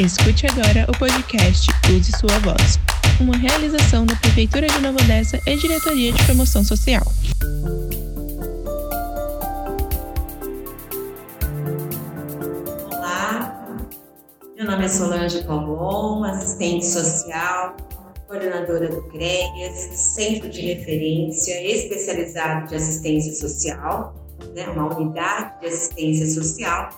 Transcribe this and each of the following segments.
Escute agora o podcast Use Sua Voz, uma realização da Prefeitura de Nova Odessa e Diretoria de Promoção Social. Olá, meu nome é Solange Palmon, assistente social, coordenadora do CREAS, Centro de Referência Especializado de Assistência Social, né, uma unidade de assistência social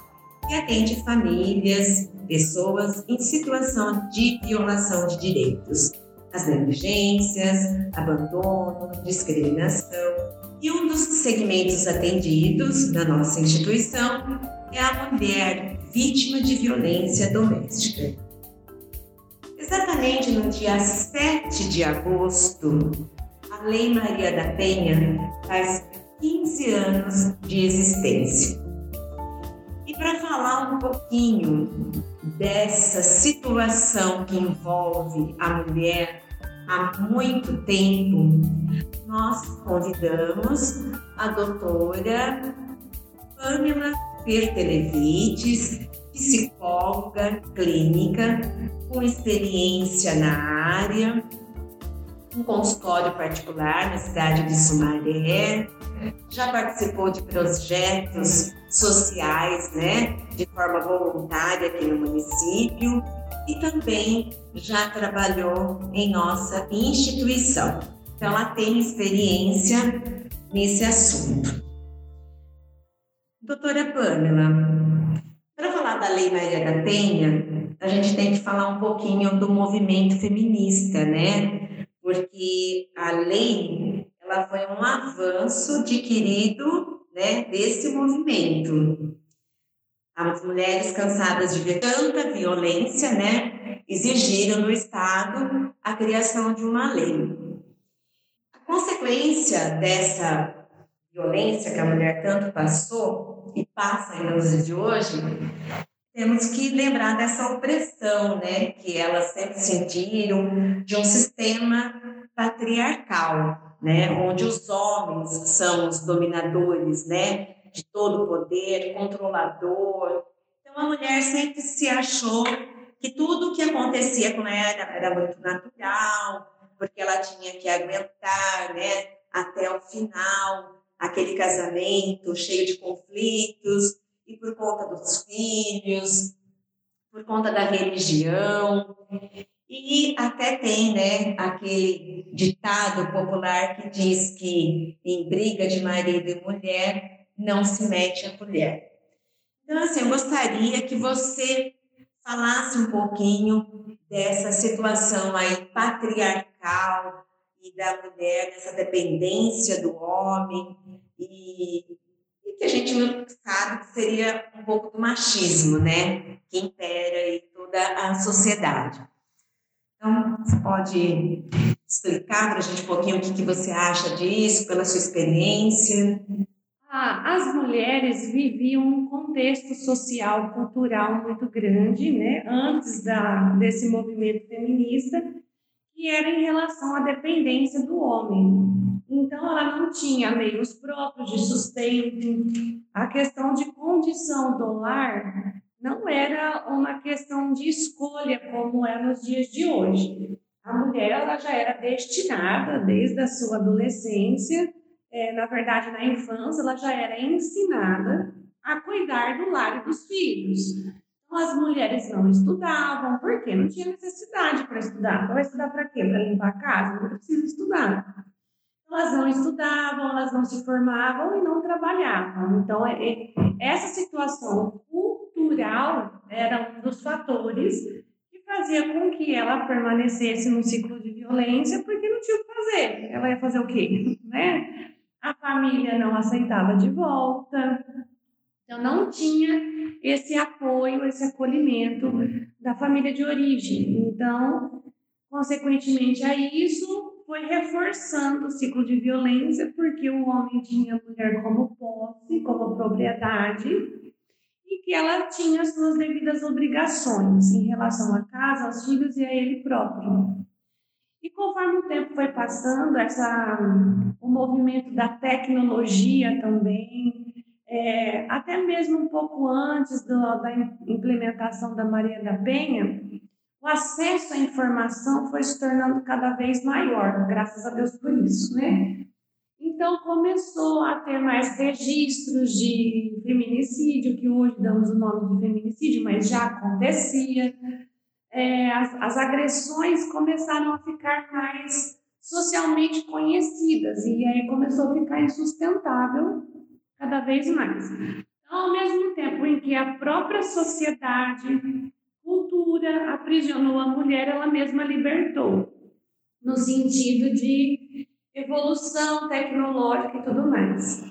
que atende famílias, pessoas em situação de violação de direitos, as negligências, abandono, discriminação. E um dos segmentos atendidos na nossa instituição é a mulher vítima de violência doméstica. Exatamente no dia 7 de agosto, a Lei Maria da Penha faz 15 anos de existência. Falar um pouquinho dessa situação que envolve a mulher há muito tempo, nós convidamos a doutora Pamela Pertelevites, psicóloga clínica com experiência na área, um consultório particular na cidade de Sumaré, já participou de projetos sociais, né, de forma voluntária aqui no município e também já trabalhou em nossa instituição. Então, ela tem experiência nesse assunto. Doutora Pamela, para falar da Lei Maria da Penha, a gente tem que falar um pouquinho do movimento feminista, né? Porque a lei ela foi um avanço adquirido né, desse movimento. As mulheres cansadas de ver tanta violência, né, exigiram do Estado a criação de uma lei. A consequência dessa violência que a mulher tanto passou e passa ainda nos dias de hoje, temos que lembrar dessa opressão, né, que elas sempre sentiram de um sistema patriarcal, né, onde os homens são os dominadores, né, de todo o poder, controlador. Então a mulher sempre se achou que tudo o que acontecia com ela era muito natural, porque ela tinha que aguentar, né, até o final aquele casamento cheio de conflitos e por conta dos filhos, por conta da religião. E até tem né, aquele ditado popular que diz que em briga de marido e mulher não se mete a colher. Então, assim, eu gostaria que você falasse um pouquinho dessa situação aí patriarcal e da mulher, dessa dependência do homem, e, que a gente sabe que seria um pouco do machismo, né, que impera em toda a sociedade. Então, você pode explicar para a gente um pouquinho o que, que você acha disso, pela sua experiência? Ah, as mulheres viviam um contexto social, cultural muito grande, né, antes da, desse movimento feminista, que era em relação à dependência do homem. Então, ela não tinha meios próprios de sustento. A questão de condição do lar não era uma questão de escolha como é nos dias de hoje. A mulher ela já era destinada desde a sua adolescência, é, na verdade na infância ela já era ensinada a cuidar do lar e dos filhos. Então as mulheres não estudavam porque não tinha necessidade para estudar. Então, vai estudar para quê? Para limpar a casa? Não precisa estudar. Elas não estudavam, elas não se formavam e não trabalhavam. Então é, é essa situação cultural era um dos fatores que fazia com que ela permanecesse no ciclo de violência, porque não tinha o que fazer. Ela ia fazer o quê? Né? A família não aceitava de volta, então não tinha esse apoio, esse acolhimento da família de origem. Então, consequentemente a isso, foi reforçando o ciclo de violência, porque o homem tinha a mulher como posse, como propriedade, e que ela tinha suas devidas obrigações em relação à casa, aos filhos e a ele próprio. E conforme o tempo foi passando, essa, o movimento da tecnologia também, é, até mesmo um pouco antes do, da implementação da Maria da Penha, o acesso à informação foi se tornando cada vez maior, graças a Deus por isso, né? Então começou a ter mais registros de feminicídio, que hoje damos o nome de feminicídio, mas já acontecia. É, as, as agressões começaram a ficar mais socialmente conhecidas e aí começou a ficar insustentável cada vez mais. Então, ao mesmo tempo em que a própria sociedade, cultura aprisionou a mulher, ela mesma libertou, no sentido de evolução tecnológica e tudo mais.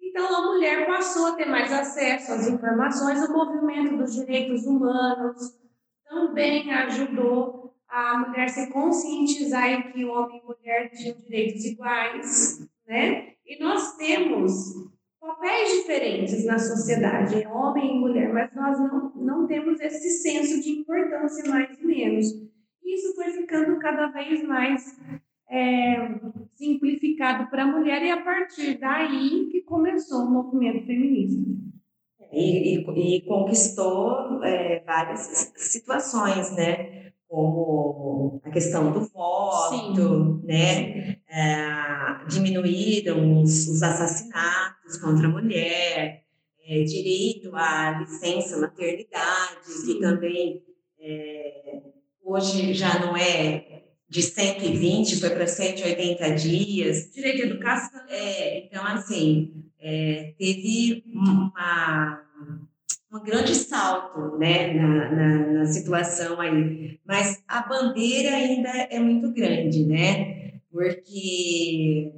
Então, a mulher passou a ter mais acesso às informações, o movimento dos direitos humanos também ajudou a mulher se conscientizar que homem e mulher tinham direitos iguais, né? E nós temos papéis diferentes na sociedade, homem e mulher, mas nós não, não temos esse senso de importância mais e menos. Isso foi ficando cada vez mais é, simplificado para a mulher e a partir daí que começou o movimento feminista. E, e, e conquistou é, várias situações, né? Como a questão do voto, Sim. né? É, diminuíram os, os, assassinatos contra a mulher, é, direito à licença maternidade, Sim. que também é, hoje já não é de 120 foi para 180 dias. Direito à educação. É, então, assim, é, teve uma, um grande salto né, na, na, na, situação aí. Mas a bandeira ainda é muito grande, né? Porque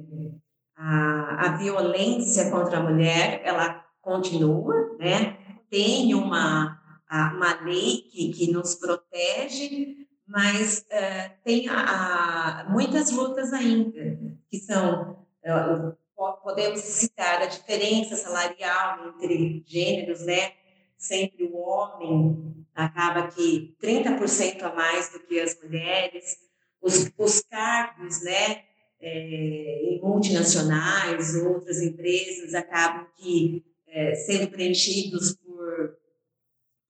a, a violência contra a mulher, ela continua, né? Tem uma, uma lei que, que nos protege, mas uh, tem a, a, muitas lutas ainda, que são, uh, podemos citar a diferença salarial entre gêneros, né? Sempre o homem acaba que 30% a mais do que as mulheres, os, os cargos, né? É, em multinacionais, outras empresas acabam que é, sendo preenchidos por,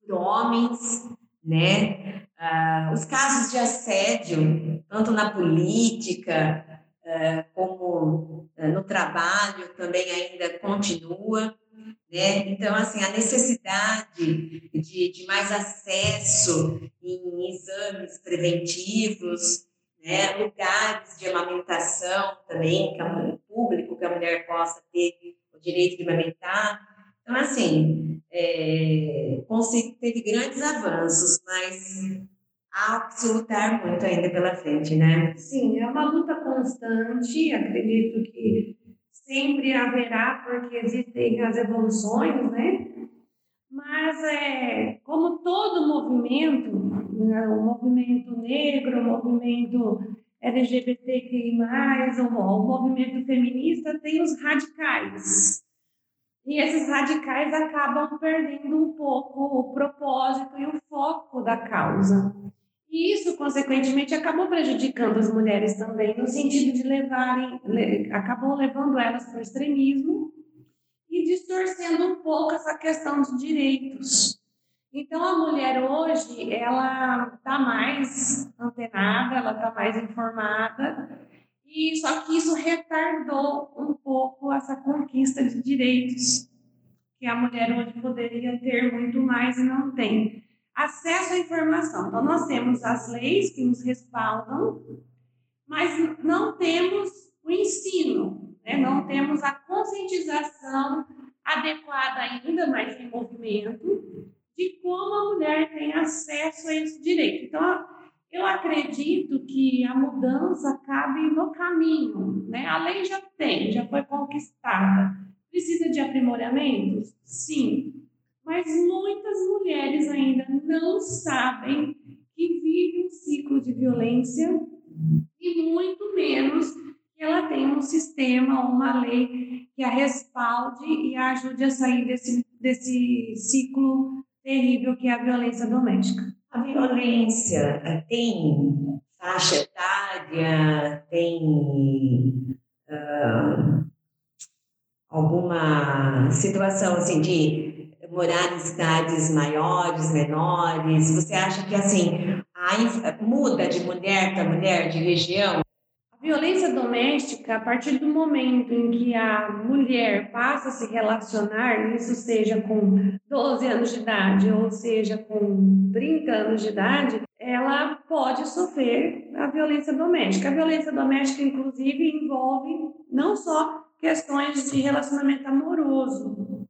por homens, né? Ah, os casos de assédio, tanto na política ah, como ah, no trabalho, também ainda continua. Né? Então, assim, a necessidade de, de mais acesso em exames preventivos, né? lugares de amamentação também, que é público, que a mulher possa ter o direito de amamentar. Então, assim, é, teve grandes avanços, mas há que se lutar muito ainda pela frente, né? Sim, é uma luta constante, acredito que sempre haverá, porque existem as evoluções, né? Mas, é, como todo movimento, né, o movimento negro, o movimento LGBTQI+, o, o movimento feminista, tem os radicais. E esses radicais acabam perdendo um pouco o propósito e o foco da causa. Consequentemente, acabou prejudicando as mulheres também, no sentido de levarem, acabou levando elas para o extremismo e distorcendo um pouco essa questão dos direitos. Então, a mulher hoje, ela está mais antenada, ela está mais informada, e só que isso retardou um pouco essa conquista de direitos que a mulher hoje poderia ter muito mais e não tem. Acesso à informação. Então, nós temos as leis que nos respaldam, mas não temos o ensino, né? não temos a conscientização adequada ainda mais em movimento de como a mulher tem acesso a esse direito. Então, eu acredito que a mudança cabe no caminho, né? A lei já tem, já foi conquistada. Precisa de aprimoramentos? Sim. Mas muitas mulheres ainda não sabem que vive um ciclo de violência e muito menos que ela tenha um sistema, uma lei que a respalde e a ajude a sair desse, desse ciclo terrível que é a violência doméstica. A violência tem faixa etária, tem uh, alguma situação assim de morar em cidades maiores, menores? Você acha que assim a, muda de mulher para mulher, de região? violência doméstica, a partir do momento em que a mulher passa a se relacionar, isso seja com 12 anos de idade ou seja com 30 anos de idade, ela pode sofrer a violência doméstica. A violência doméstica, inclusive, envolve não só questões de relacionamento amoroso,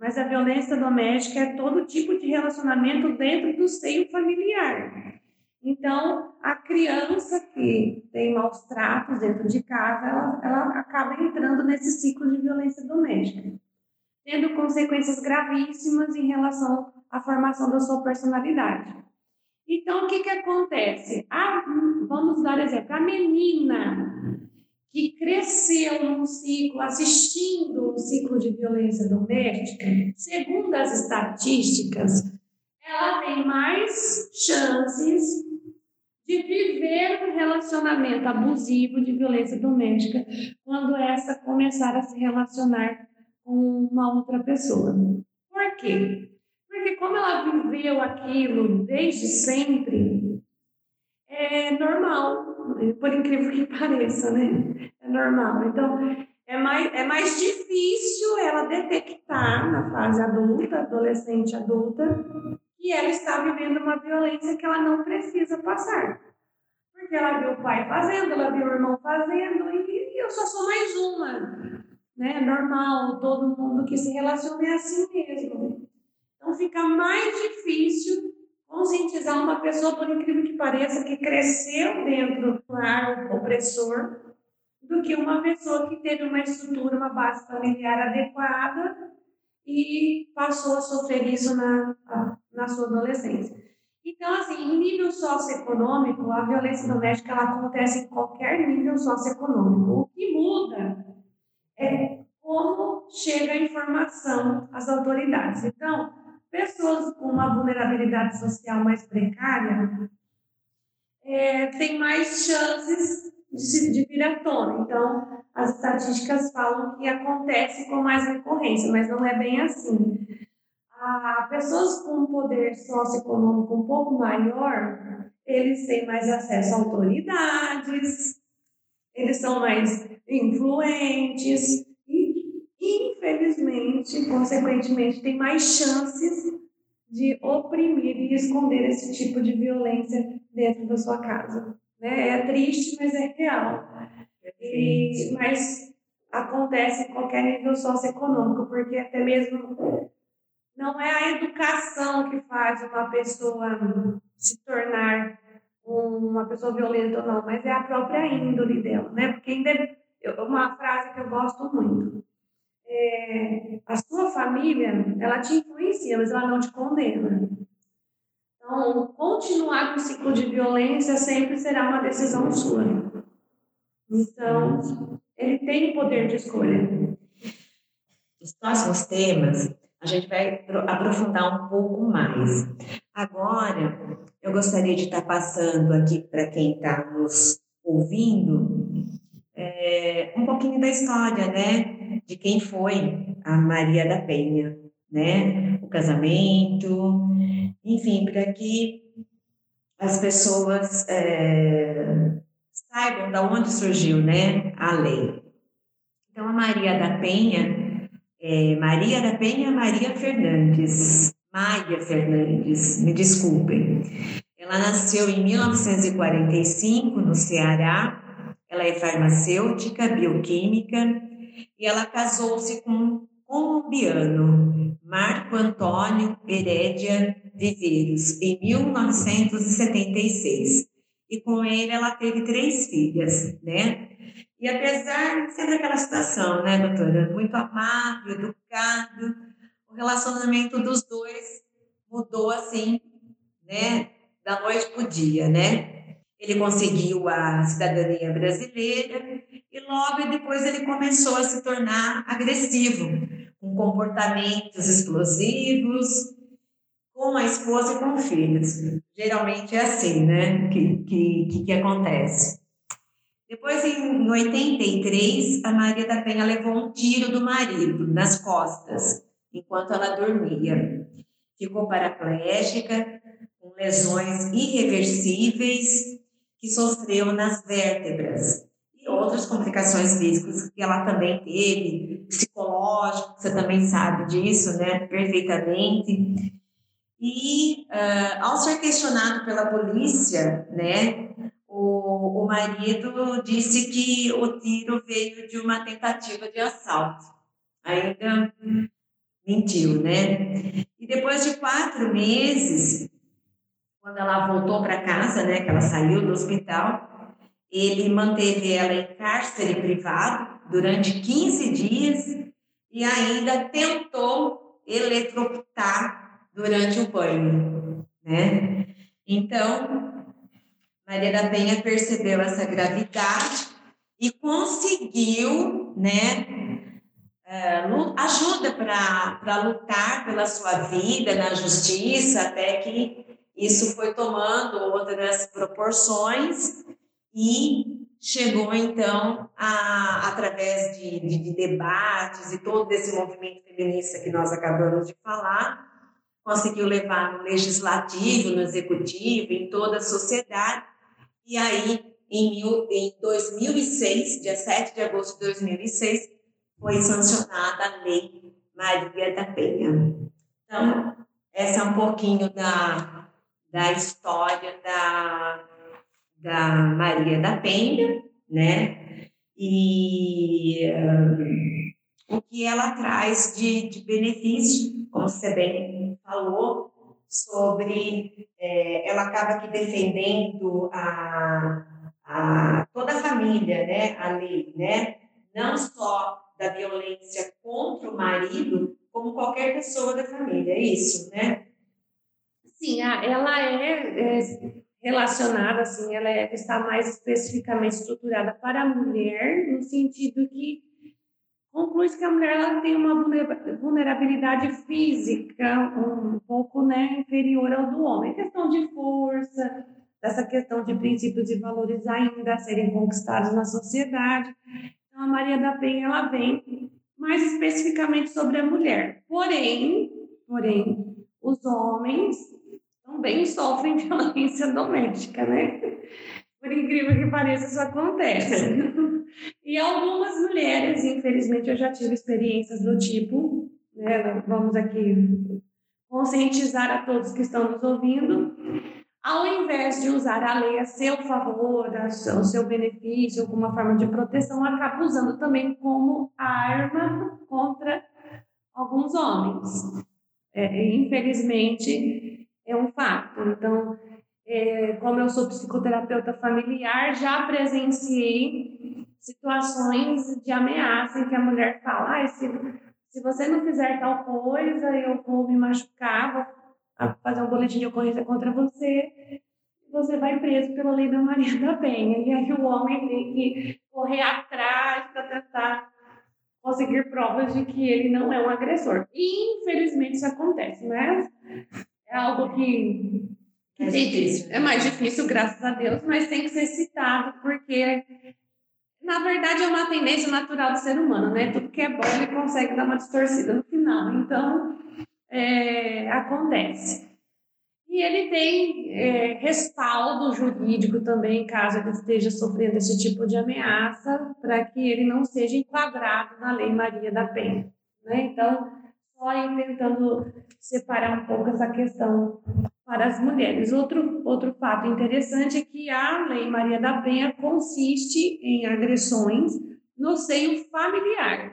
mas a violência doméstica é todo tipo de relacionamento dentro do seio familiar. Então, a criança que tem maus tratos dentro de casa, ela, ela acaba entrando nesse ciclo de violência doméstica, tendo consequências gravíssimas em relação à formação da sua personalidade. Então, o que, que acontece? A, vamos dar exemplo: a menina que cresceu num ciclo, assistindo um ciclo de violência doméstica, segundo as estatísticas, ela tem mais chances de viver um relacionamento abusivo de violência doméstica quando essa começar a se relacionar com uma outra pessoa. Por quê? Porque como ela viveu aquilo desde sempre, é normal, por incrível que pareça, né? É normal. Então, é mais, é mais difícil ela detectar na fase adulta, adolescente adulta, que ela está vivendo uma violência que ela não precisa passar. Porque ela viu o pai fazendo, ela viu o irmão fazendo, e, eu só sou mais uma. Né? Normal, todo mundo que se relaciona é assim mesmo. Então fica mais difícil conscientizar uma pessoa, por incrível que pareça, que cresceu dentro do lar opressor, do que uma pessoa que teve uma estrutura, uma base familiar adequada e passou a sofrer isso na, na sua adolescência. Então, assim, em nível socioeconômico, a violência doméstica ela acontece em qualquer nível socioeconômico. O que muda é como chega a informação às autoridades. Então, pessoas com uma vulnerabilidade social mais precária é, têm mais chances de, de vir à tona. Então, as estatísticas falam que acontece com mais recorrência, mas não é bem assim. Ah, pessoas com poder socioeconômico um pouco maior, eles têm mais acesso a autoridades, eles são mais influentes infelizmente, consequentemente, têm mais chances de oprimir e esconder esse tipo de violência dentro da sua casa. Né? É triste, mas é real. E, mas acontece em qualquer nível socioeconômico, porque até mesmo não é a educação que faz uma pessoa se tornar uma pessoa violenta ou não, mas é a própria índole dela, né? Porque ainda uma frase que eu gosto muito. É, a sua família, ela te influencia, mas ela não te condena. Então, continuar com o ciclo de violência sempre será uma decisão sua. Então, ele tem o poder de escolha. Os próximos temas a gente vai aprofundar um pouco mais. Agora, eu gostaria de estar passando aqui para quem está nos ouvindo é, um pouquinho da história, né? De quem foi a Maria da Penha, né? O casamento, enfim, para que as pessoas é, saibam de onde surgiu, né? A lei. Então, a Maria da Penha é, Maria da Penha Maria Fernandes, Maia Fernandes, me desculpem. Ela nasceu em 1945 no Ceará. Ela é farmacêutica, bioquímica e ela casou-se com um colombiano, Marco Antônio Herédia Viveiros, em 1976. E com ele ela teve três filhas, né? E apesar de ser aquela situação, né, doutora, muito amado, educado, o relacionamento dos dois mudou assim, né, da noite para o dia, né? Ele conseguiu a cidadania brasileira e logo depois ele começou a se tornar agressivo, com comportamentos explosivos, com a esposa e com filhos. Geralmente é assim, né, que, que, que acontece. Depois, em 83, a Maria da Penha levou um tiro do marido nas costas, enquanto ela dormia. Ficou paraplégica, com lesões irreversíveis que sofreu nas vértebras outras complicações físicas que ela também teve, psicológico, você também sabe disso, né, perfeitamente. E uh, ao ser questionado pela polícia, né, o, o marido disse que o tiro veio de uma tentativa de assalto. Ainda mentiu, né? E depois de quatro meses, quando ela voltou para casa, né, que ela saiu do hospital, ele manteve ela em cárcere privado durante 15 dias e ainda tentou eletrocutar durante o banho, né? Então, Maria da Penha percebeu essa gravidade e conseguiu, né, uh, ajuda para lutar pela sua vida na justiça, até que isso foi tomando outras proporções e chegou então a, através de, de, de debates e todo esse movimento feminista que nós acabamos de falar, conseguiu levar no legislativo, no executivo, em toda a sociedade e aí, em, mil, em 2006, dia 7 de agosto de 2006, foi sancionada a Lei Maria da Penha. Então, essa é um pouquinho da, da história da, da Maria da Penha, né? E um, o que ela traz de, de benefício, como você bem falou, sobre é, ela acaba aqui defendendo a, a toda a família, né, a lei, né, não só da violência contra o marido, como qualquer pessoa da família, é isso, né? Sim, ela é, é relacionada, assim, ela é, está mais especificamente estruturada para a mulher, no sentido que conclui que a mulher ela tem uma vulnerabilidade física um pouco né, inferior ao do homem. Questão de força, dessa questão de princípios e valores ainda a serem conquistados na sociedade. Então, a Maria da Penha ela vem mais especificamente sobre a mulher. Porém, porém, os homens também sofrem violência doméstica, né? Por incrível que pareça, isso acontece. e algumas mulheres, infelizmente, eu já tive experiências do tipo, né, vamos aqui conscientizar a todos que estão nos ouvindo, ao invés de usar a lei a seu favor, a seu, seu benefício, como uma forma de proteção, acaba usando também como arma contra alguns homens. É, infelizmente, é um fato. Então, é, como eu sou psicoterapeuta familiar, já presenciei situações de ameaça em que a mulher fala: ah, se, se você não fizer tal coisa, eu vou me machucar, vou fazer um boletim de ocorrência contra você, você vai preso pela lei da Maria da Penha. E aí o homem tem que correr atrás para tentar conseguir provas de que ele não é um agressor. E, infelizmente isso acontece, mas é algo que é difícil. É mais difícil, graças a Deus, mas tem que ser citado, porque, na verdade, é uma tendência natural do ser humano, né? Tudo que é bom, ele consegue dar uma distorcida no final. Então, é, acontece. E ele tem é, respaldo jurídico também, caso ele esteja sofrendo esse tipo de ameaça, para que ele não seja enquadrado na Lei Maria da Penha. Né? Então, só tentando separar um pouco essa questão para as mulheres. Outro, outro fato interessante é que a Lei Maria da Penha consiste em agressões no seio familiar.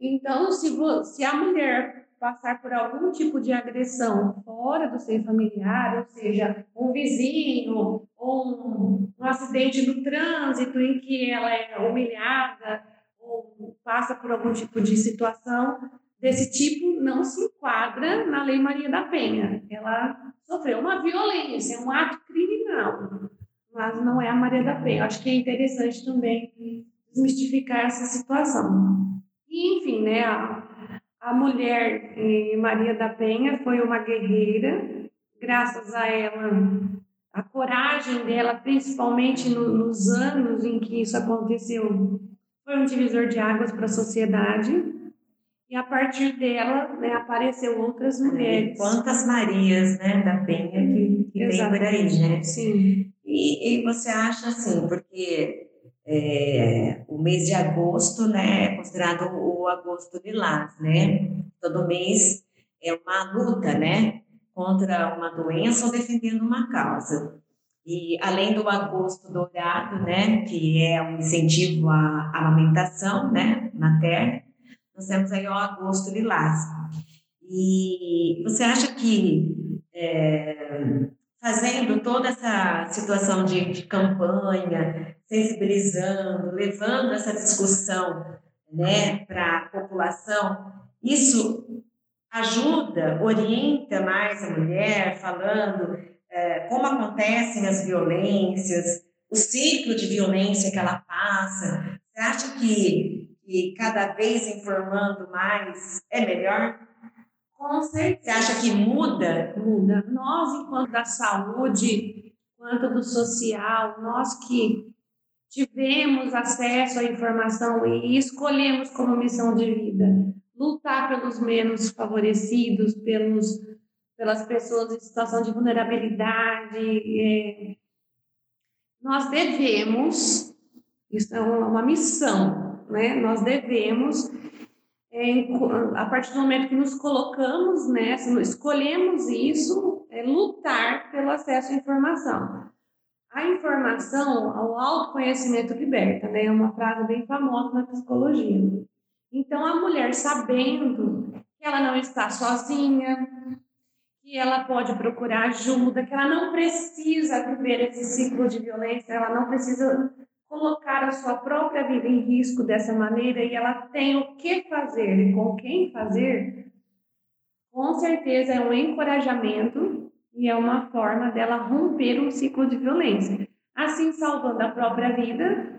Então, se, se a mulher passar por algum tipo de agressão fora do seio familiar, ou seja, um vizinho ou um, um acidente no trânsito em que ela é humilhada ou passa por algum tipo de situação desse tipo, não se enquadra na Lei Maria da Penha. Ela sofreu uma violência, um ato criminal, mas não é a Maria da Penha. Acho que é interessante também desmistificar essa situação. E, enfim, né, a, a mulher eh, Maria da Penha foi uma guerreira, graças a ela a coragem dela, principalmente no, nos anos em que isso aconteceu, foi um divisor de águas para a sociedade. E a partir dela, né, apareceu outras mulheres. Quantas Marias, né, da Penha que, que tem por aí, né? Sim. E, e você acha assim, porque é, o mês de agosto, né, é considerado o agosto lilás, né? Todo mês é uma luta, né, contra uma doença ou defendendo uma causa. E além do agosto dourado, né, que é um incentivo à amamentação, né, materna, nós temos aí o agosto lilás. E você acha que é, fazendo toda essa situação de, de, campanha, sensibilizando, levando essa discussão né, para a população, isso ajuda, orienta mais a mulher, falando é, como acontecem as violências, o ciclo de violência que ela passa. Você acha que e cada vez informando mais é melhor? Com certeza. Você acha que muda? Muda. Nós, enquanto da saúde, quanto do social, nós que tivemos acesso à informação e escolhemos como missão de vida lutar pelos menos favorecidos, pelos, pelas pessoas em situação de vulnerabilidade. É, nós devemos, isso é uma missão, né? Nós devemos, é, a partir do momento que nos colocamos nessa, escolhemos isso, é, lutar pelo acesso à informação. A informação, o autoconhecimento liberta, né? É uma frase bem famosa na psicologia. Então, a mulher sabendo que ela não está sozinha, que ela pode procurar ajuda, que ela não precisa viver esse ciclo de violência, ela não precisa colocar a sua própria vida em risco dessa maneira e ela tem o que fazer e com quem fazer, com certeza é um encorajamento e é uma forma dela romper um ciclo de violência, assim salvando a própria vida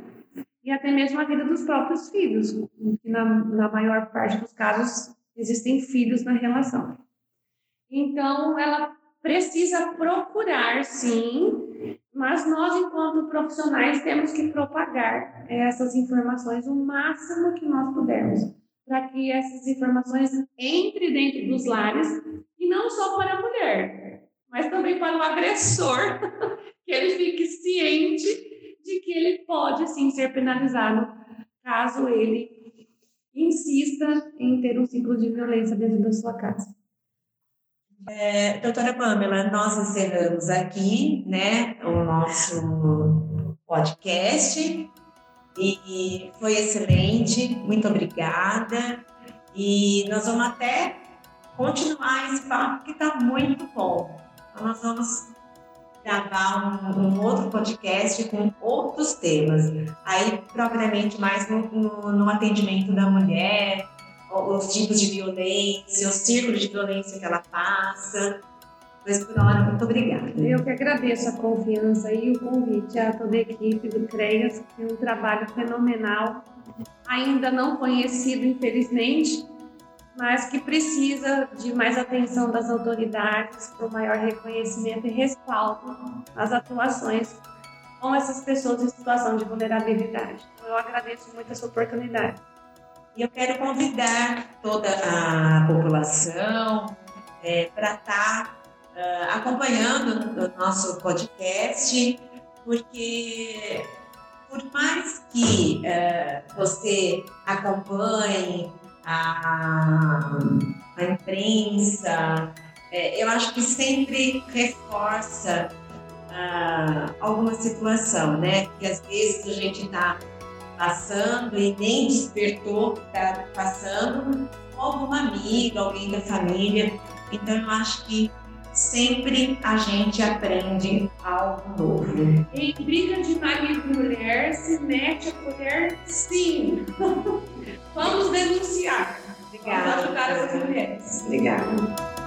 e até mesmo a vida dos próprios filhos, que na, na maior parte dos casos existem filhos na relação. Então, ela precisa procurar, sim, mas nós, enquanto profissionais, temos que propagar essas informações o máximo que nós pudermos, para que essas informações entrem dentro dos lares, e não só para a mulher, mas também para o agressor, que ele fique ciente de que ele pode, sim, ser penalizado caso ele insista em ter um ciclo de violência dentro da sua casa. É, doutora Pamela, nós encerramos aqui né, o nosso podcast e foi excelente, muito obrigada. E nós vamos até continuar esse papo que está muito bom. Então, nós vamos gravar um, um, outro podcast com outros temas, aí propriamente mais no, no, no atendimento da mulher, os tipos de violência, os círculos de violência que ela passa. Mas por hora, muito obrigada. Eu que agradeço a confiança e o convite a toda a equipe do CREAS, que tem um trabalho fenomenal, ainda não conhecido, infelizmente, mas que precisa de mais atenção das autoridades para o maior reconhecimento e respaldo às atuações com essas pessoas em situação de vulnerabilidade. Então, eu agradeço muito essa oportunidade. E eu quero convidar toda a população é, para estar tá, uh, acompanhando o nosso podcast, porque por mais que uh, você acompanhe a, a imprensa, é, eu acho que sempre reforça uh, alguma situação, né? Que às vezes a gente está passando e nem despertou que está passando, ou alguma amiga, alguém da família. Então, eu acho que sempre a gente aprende algo novo. Em briga de marido e mulher, se mete a colher, sim. Vamos denunciar. Obrigada. Vamos ajudar essas mulheres. Obrigada.